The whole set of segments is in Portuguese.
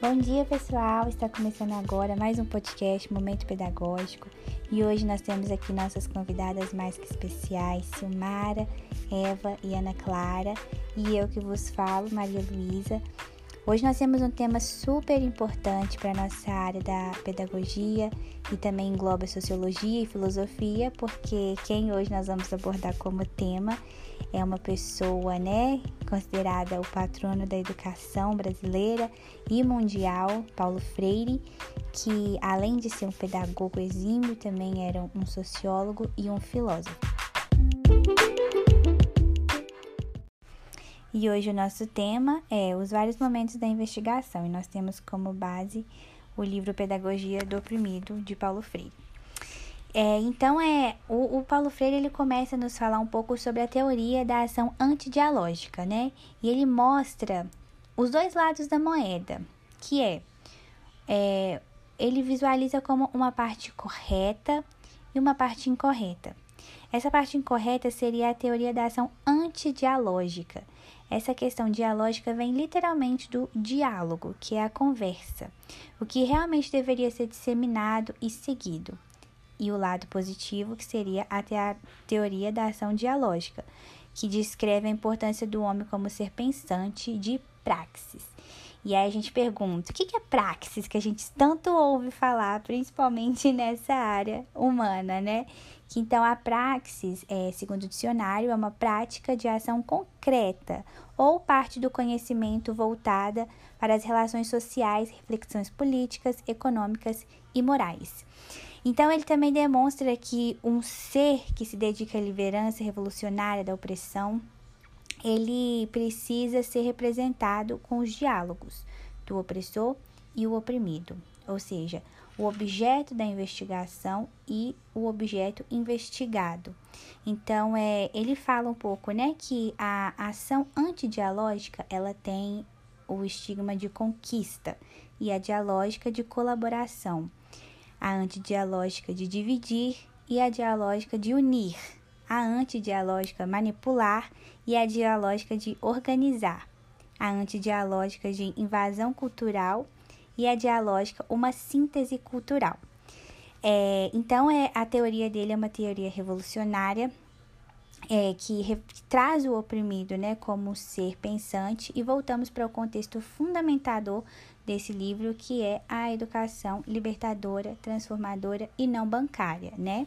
Bom dia, pessoal! Está começando agora mais um podcast Momento Pedagógico e hoje nós temos aqui nossas convidadas mais que especiais, Silmara, Eva e Ana Clara, e eu que vos falo, Maria Luísa. Hoje nós temos um tema super importante para a nossa área da pedagogia e também engloba sociologia e filosofia, porque quem hoje nós vamos abordar como tema é uma pessoa, né, considerada o patrono da educação brasileira e mundial, Paulo Freire, que além de ser um pedagogo exímio, também era um sociólogo e um filósofo. E hoje o nosso tema é os vários momentos da investigação, e nós temos como base o livro Pedagogia do Oprimido, de Paulo Freire. É, então, é, o, o, Paulo Freire ele começa a nos falar um pouco sobre a teoria da ação antidialógica, né? E ele mostra os dois lados da moeda, que é, é ele visualiza como uma parte correta e uma parte incorreta. Essa parte incorreta seria a teoria da ação antidialógica, essa questão dialógica vem literalmente do diálogo, que é a conversa, o que realmente deveria ser disseminado e seguido. E o lado positivo, que seria a teoria da ação dialógica, que descreve a importância do homem como ser pensante de praxis. E aí a gente pergunta: o que é praxis que a gente tanto ouve falar, principalmente nessa área humana, né? Que então a praxis, é, segundo o dicionário, é uma prática de ação concreta ou parte do conhecimento voltada para as relações sociais, reflexões políticas, econômicas e morais. Então, ele também demonstra que um ser que se dedica à liderança revolucionária da opressão, ele precisa ser representado com os diálogos do opressor e o oprimido, ou seja, o objeto da investigação e o objeto investigado. Então, é, ele fala um pouco, né, que a ação antidialógica, ela tem o estigma de conquista e a dialógica de colaboração. A antidialógica de dividir e a dialógica de unir. A antidialógica manipular e a dialógica de organizar. A antidialógica de invasão cultural e a dialógica uma síntese cultural. É, então, é, a teoria dele é uma teoria revolucionária é, que, re, que, traz o oprimido né, como ser pensante, e voltamos para o contexto fundamentador desse livro, que é a educação libertadora, transformadora e não bancária. Né?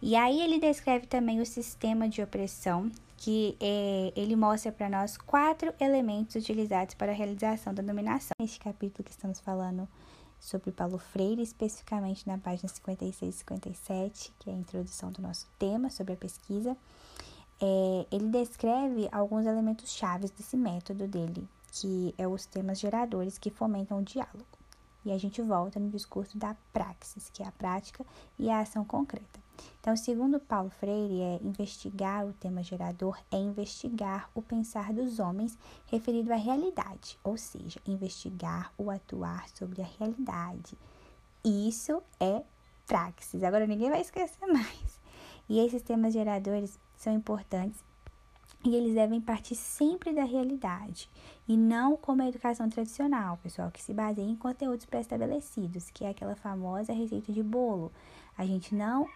E aí ele descreve também o sistema de opressão que é, ele mostra para nós quatro elementos utilizados para a realização da dominação. Neste capítulo que estamos falando sobre Paulo Freire, especificamente na página 56 e 57, que é a introdução do nosso tema sobre a pesquisa, é, ele descreve alguns elementos chaves desse método dele, que é os temas geradores que fomentam o diálogo. E a gente volta no discurso da praxis, que é a prática e a ação concreta. Então, segundo Paulo Freire, é investigar o tema gerador é investigar o pensar dos homens referido à realidade, ou seja, investigar o atuar sobre a realidade. Isso é praxis. Agora ninguém vai esquecer mais. E esses temas geradores são importantes e eles devem partir sempre da realidade e não como a educação tradicional, pessoal, que se baseia em conteúdos pré-estabelecidos, que é aquela famosa receita de bolo. A gente não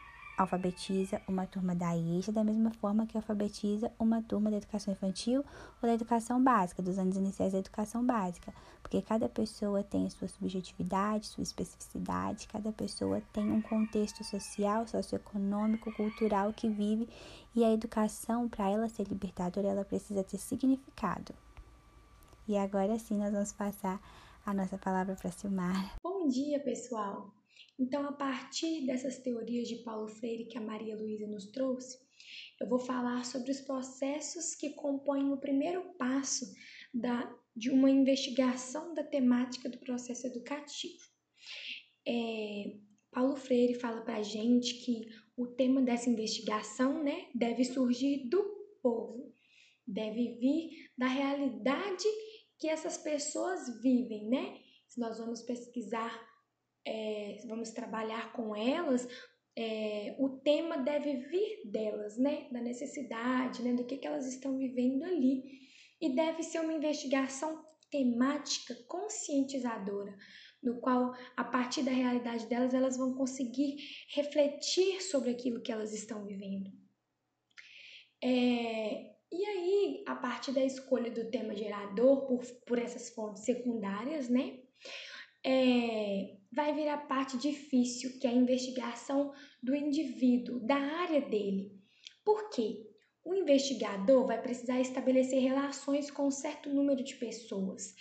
alfabetiza uma turma da EJA da mesma forma que alfabetiza uma turma da educação infantil ou da educação básica, dos anos iniciais da educação básica, porque cada pessoa tem sua subjetividade, sua especificidade, cada pessoa tem um contexto social, socioeconômico, cultural que vive e a educação, para ela ser libertadora, ela precisa ter significado. E agora sim nós vamos passar a nossa palavra para Silmar. Bom dia, pessoal! Então, a partir dessas teorias de Paulo Freire que a Maria Luísa nos trouxe, eu vou falar sobre os processos que compõem o primeiro passo da, de uma investigação da temática do processo educativo. É, Paulo Freire fala para a gente que o tema dessa investigação né, deve surgir do povo, deve vir da realidade que essas pessoas vivem, né? Se nós vamos pesquisar é, vamos trabalhar com elas, é, o tema deve vir delas, né? Da necessidade, né? Do que, que elas estão vivendo ali. E deve ser uma investigação temática conscientizadora, no qual, a partir da realidade delas, elas vão conseguir refletir sobre aquilo que elas estão vivendo. É, e aí, a partir da escolha do tema gerador por, por essas fontes secundárias, né? É, vai vir a parte difícil, que é a investigação do indivíduo, da área dele. Por quê? O investigador vai precisar estabelecer relações com um certo número de pessoas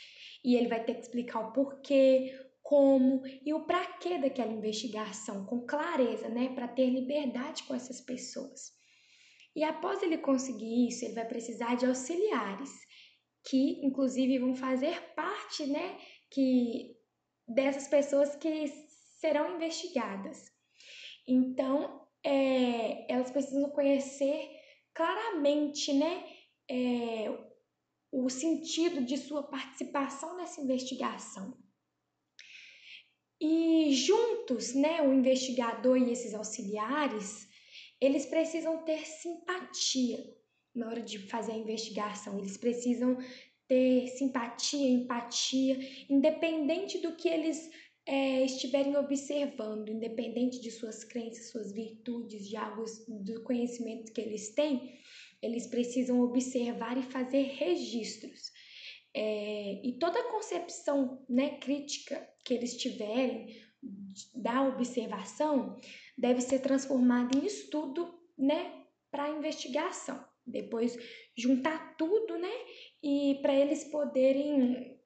e ele vai ter que explicar o porquê, como e o para quê daquela investigação com clareza, né, para ter liberdade com essas pessoas. E após ele conseguir isso, ele vai precisar de auxiliares, que inclusive vão fazer parte, né, que dessas pessoas que serão investigadas. Então, é, elas precisam conhecer claramente, né, é, o sentido de sua participação nessa investigação. E juntos, né, o investigador e esses auxiliares, eles precisam ter simpatia na hora de fazer a investigação. Eles precisam ter simpatia, empatia, independente do que eles é, estiverem observando, independente de suas crenças, suas virtudes, de algo do conhecimento que eles têm, eles precisam observar e fazer registros. É, e toda concepção né, crítica que eles tiverem da observação deve ser transformada em estudo né, para investigação. Depois juntar tudo, né? E para eles poderem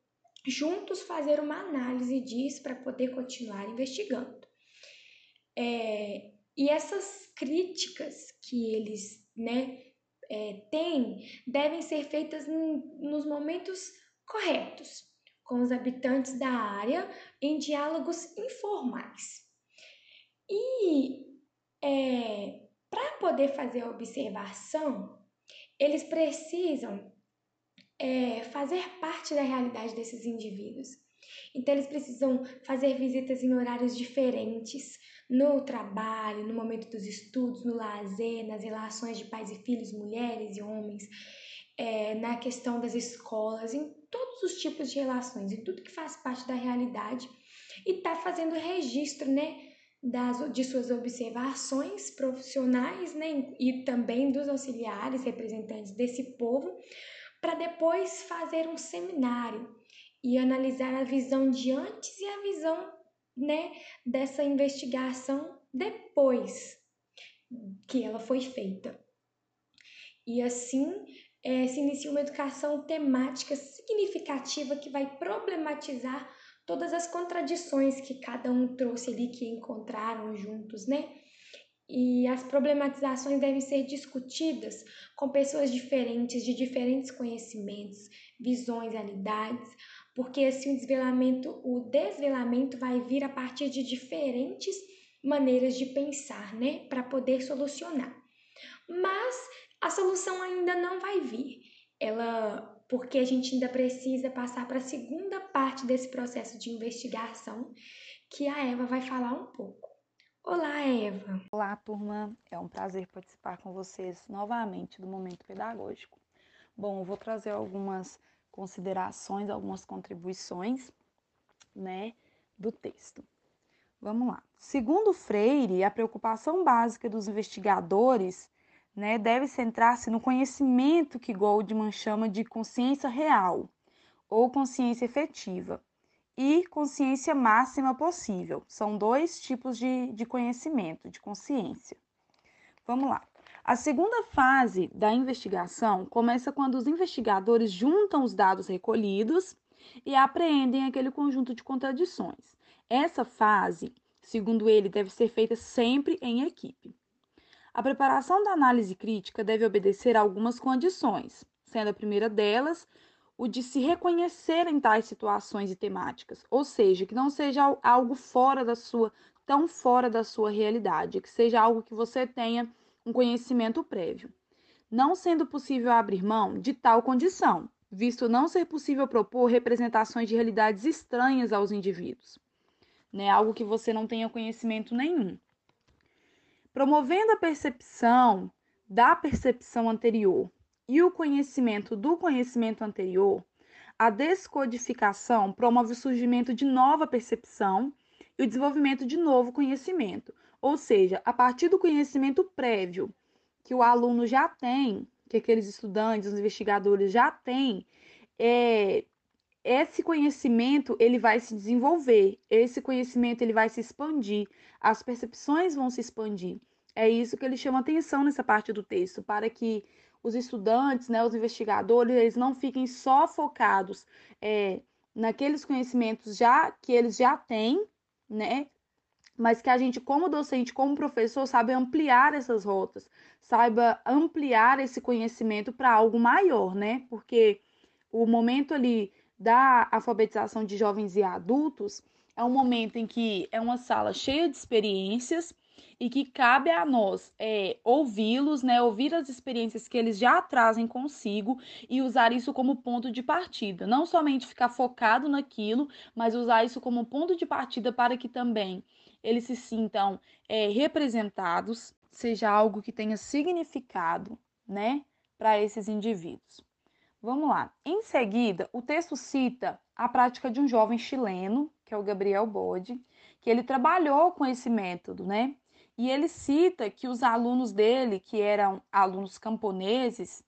juntos fazer uma análise disso para poder continuar investigando. É, e essas críticas que eles né, é, têm devem ser feitas nos momentos corretos, com os habitantes da área, em diálogos informais. E é, para poder fazer a observação, eles precisam é, fazer parte da realidade desses indivíduos. Então, eles precisam fazer visitas em horários diferentes, no trabalho, no momento dos estudos, no lazer, nas relações de pais e filhos, mulheres e homens, é, na questão das escolas, em todos os tipos de relações, em tudo que faz parte da realidade, e tá fazendo registro, né? das, de suas observações profissionais né, e também dos auxiliares, representantes desse povo, para depois fazer um seminário e analisar a visão de antes e a visão né, dessa investigação depois que ela foi feita. E assim é, se inicia uma educação temática significativa que vai problematizar todas as contradições que cada um trouxe ali, que encontraram juntos, né? E as problematizações devem ser discutidas com pessoas diferentes, de diferentes conhecimentos, visões, realidades, porque assim o desvelamento, o desvelamento vai vir a partir de diferentes maneiras de pensar, né, para poder solucionar. Mas a solução ainda não vai vir. Ela porque a gente ainda precisa passar para a segunda parte desse processo de investigação, que a Eva vai falar um pouco. Olá, Eva. Olá, turma. É um prazer participar com vocês novamente do Momento Pedagógico. Bom, eu vou trazer algumas considerações, algumas contribuições, né, do texto. Vamos lá. Segundo Freire, a preocupação básica dos investigadores né, deve centrar-se no conhecimento que Goldman chama de consciência real ou consciência efetiva e consciência máxima possível. São dois tipos de, de conhecimento, de consciência. Vamos lá. A segunda fase da investigação começa quando os investigadores juntam os dados recolhidos e apreendem aquele conjunto de contradições. Essa fase, segundo ele, deve ser feita sempre em equipe. A preparação da análise crítica deve obedecer a algumas condições, sendo a primeira delas o de se reconhecer em tais situações e temáticas, ou seja, que não seja algo fora da sua, tão fora da sua realidade, que seja algo que você tenha um conhecimento prévio. Não sendo possível abrir mão de tal condição, visto não ser possível propor representações de realidades estranhas aos indivíduos, né? Algo que você não tenha conhecimento nenhum promovendo a percepção da percepção anterior e o conhecimento do conhecimento anterior, A descodificação promove o surgimento de nova percepção e o desenvolvimento de novo conhecimento. Ou seja, a partir do conhecimento prévio que o aluno já tem, que aqueles estudantes, os investigadores já têm, é, esse conhecimento ele vai se desenvolver, esse conhecimento ele vai se expandir, as percepções vão se expandir. É isso que ele chama atenção nessa parte do texto, para que os estudantes, né, os investigadores, eles não fiquem só focados é, naqueles conhecimentos já que eles já têm, né, mas que a gente, como docente, como professor, sabe ampliar essas rotas, saiba ampliar esse conhecimento para algo maior, né? Porque o momento ali da alfabetização de jovens e adultos é um momento em que é uma sala cheia de experiências e que cabe a nós é, ouvi-los, né, ouvir as experiências que eles já trazem consigo e usar isso como ponto de partida. Não somente ficar focado naquilo, mas usar isso como ponto de partida para que também eles se sintam é, representados, seja algo que tenha significado, né, para esses indivíduos. Vamos lá. Em seguida, o texto cita a prática de um jovem chileno, que é o Gabriel Bode, que ele trabalhou com esse método, né? E ele cita que os alunos dele, que eram alunos camponeses,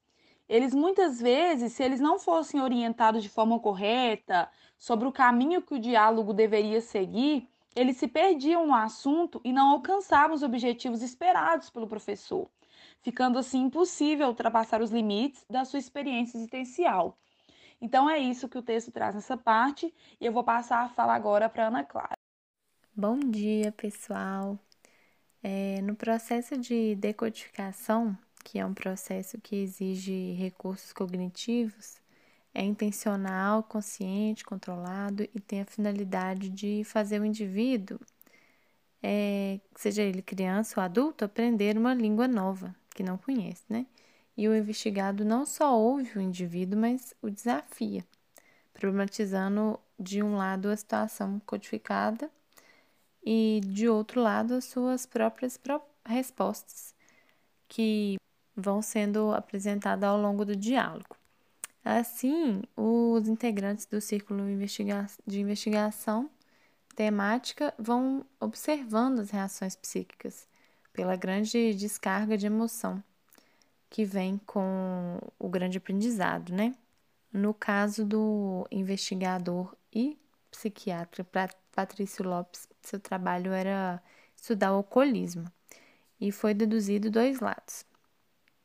eles muitas vezes, se eles não fossem orientados de forma correta sobre o caminho que o diálogo deveria seguir, eles se perdiam no assunto e não alcançavam os objetivos esperados pelo professor ficando assim impossível ultrapassar os limites da sua experiência existencial. Então é isso que o texto traz nessa parte e eu vou passar a fala agora para Ana Clara. Bom dia, pessoal. É, no processo de decodificação, que é um processo que exige recursos cognitivos, é intencional, consciente, controlado e tem a finalidade de fazer o indivíduo, é, seja ele criança ou adulto, aprender uma língua nova, que não conhece, né? E o investigado não só ouve o indivíduo, mas o desafia, problematizando de um lado a situação codificada e de outro lado as suas próprias respostas, que vão sendo apresentadas ao longo do diálogo. Assim, os integrantes do círculo de investigação temática vão observando as reações psíquicas pela grande descarga de emoção que vem com o grande aprendizado, né? No caso do investigador e psiquiatra Patrício Lopes, seu trabalho era estudar o alcoolismo e foi deduzido dois lados.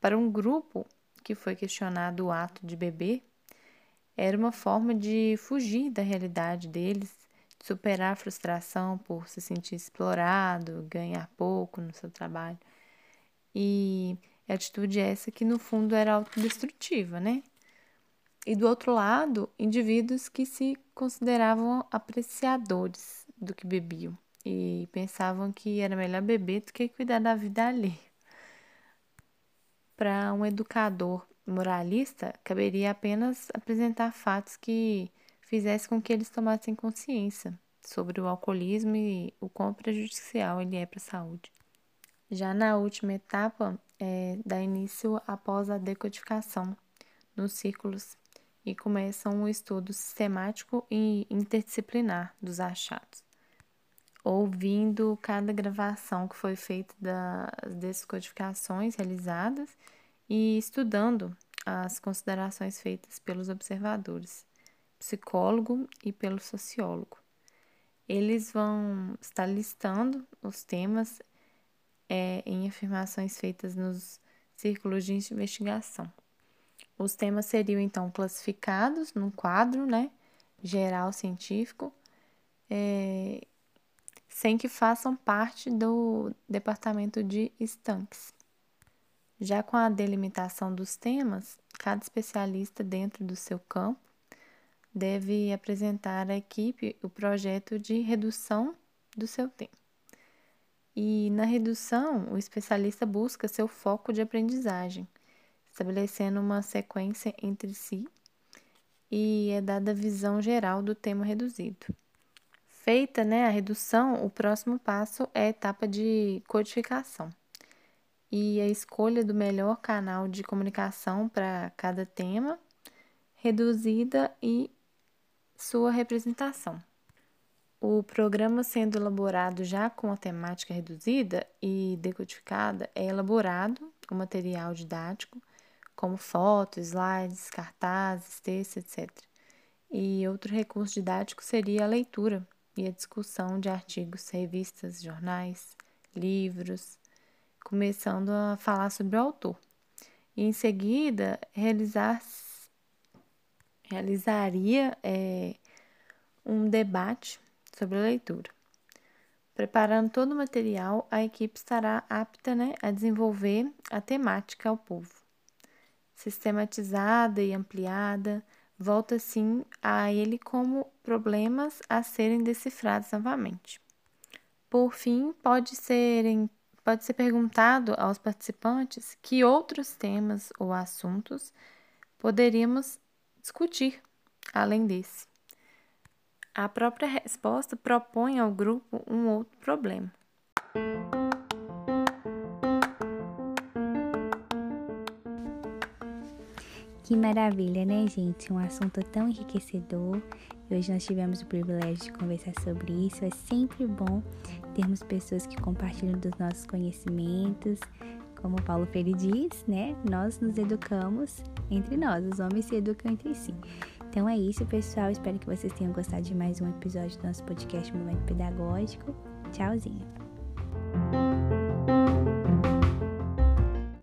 Para um grupo que foi questionado o ato de beber, era uma forma de fugir da realidade deles superar a frustração por se sentir explorado, ganhar pouco no seu trabalho. E a atitude é essa que no fundo era autodestrutiva, né? E do outro lado, indivíduos que se consideravam apreciadores do que bebiam e pensavam que era melhor beber do que cuidar da vida ali. Para um educador moralista, caberia apenas apresentar fatos que fizesse com que eles tomassem consciência sobre o alcoolismo e o quão prejudicial ele é para a saúde. Já na última etapa, é, dá início após a decodificação nos círculos e começa um estudo sistemático e interdisciplinar dos achados, ouvindo cada gravação que foi feita das descodificações realizadas e estudando as considerações feitas pelos observadores psicólogo e pelo sociólogo. Eles vão estar listando os temas é, em afirmações feitas nos círculos de investigação. Os temas seriam então classificados num quadro né, geral científico, é, sem que façam parte do departamento de estanques. Já com a delimitação dos temas, cada especialista dentro do seu campo deve apresentar à equipe o projeto de redução do seu tempo. E na redução, o especialista busca seu foco de aprendizagem, estabelecendo uma sequência entre si e é dada a visão geral do tema reduzido. Feita né, a redução, o próximo passo é a etapa de codificação e a escolha do melhor canal de comunicação para cada tema reduzida e sua representação. O programa sendo elaborado já com a temática reduzida e decodificada é elaborado o material didático, como fotos, slides, cartazes, textos, etc. E outro recurso didático seria a leitura e a discussão de artigos, revistas, jornais, livros, começando a falar sobre o autor. E em seguida, realizar, realizaria é, um debate sobre a leitura. Preparando todo o material, a equipe estará apta né, a desenvolver a temática ao povo. Sistematizada e ampliada, volta sim a ele como problemas a serem decifrados novamente. Por fim, pode ser, pode ser perguntado aos participantes que outros temas ou assuntos poderíamos discutir além desse. A própria resposta propõe ao grupo um outro problema. Que maravilha, né, gente? Um assunto tão enriquecedor. E hoje nós tivemos o privilégio de conversar sobre isso. É sempre bom termos pessoas que compartilham dos nossos conhecimentos. Como Paulo Freire diz, né? Nós nos educamos entre nós, os homens se educam entre si. Então é isso, pessoal. Espero que vocês tenham gostado de mais um episódio do nosso podcast Momento Pedagógico. Tchauzinho.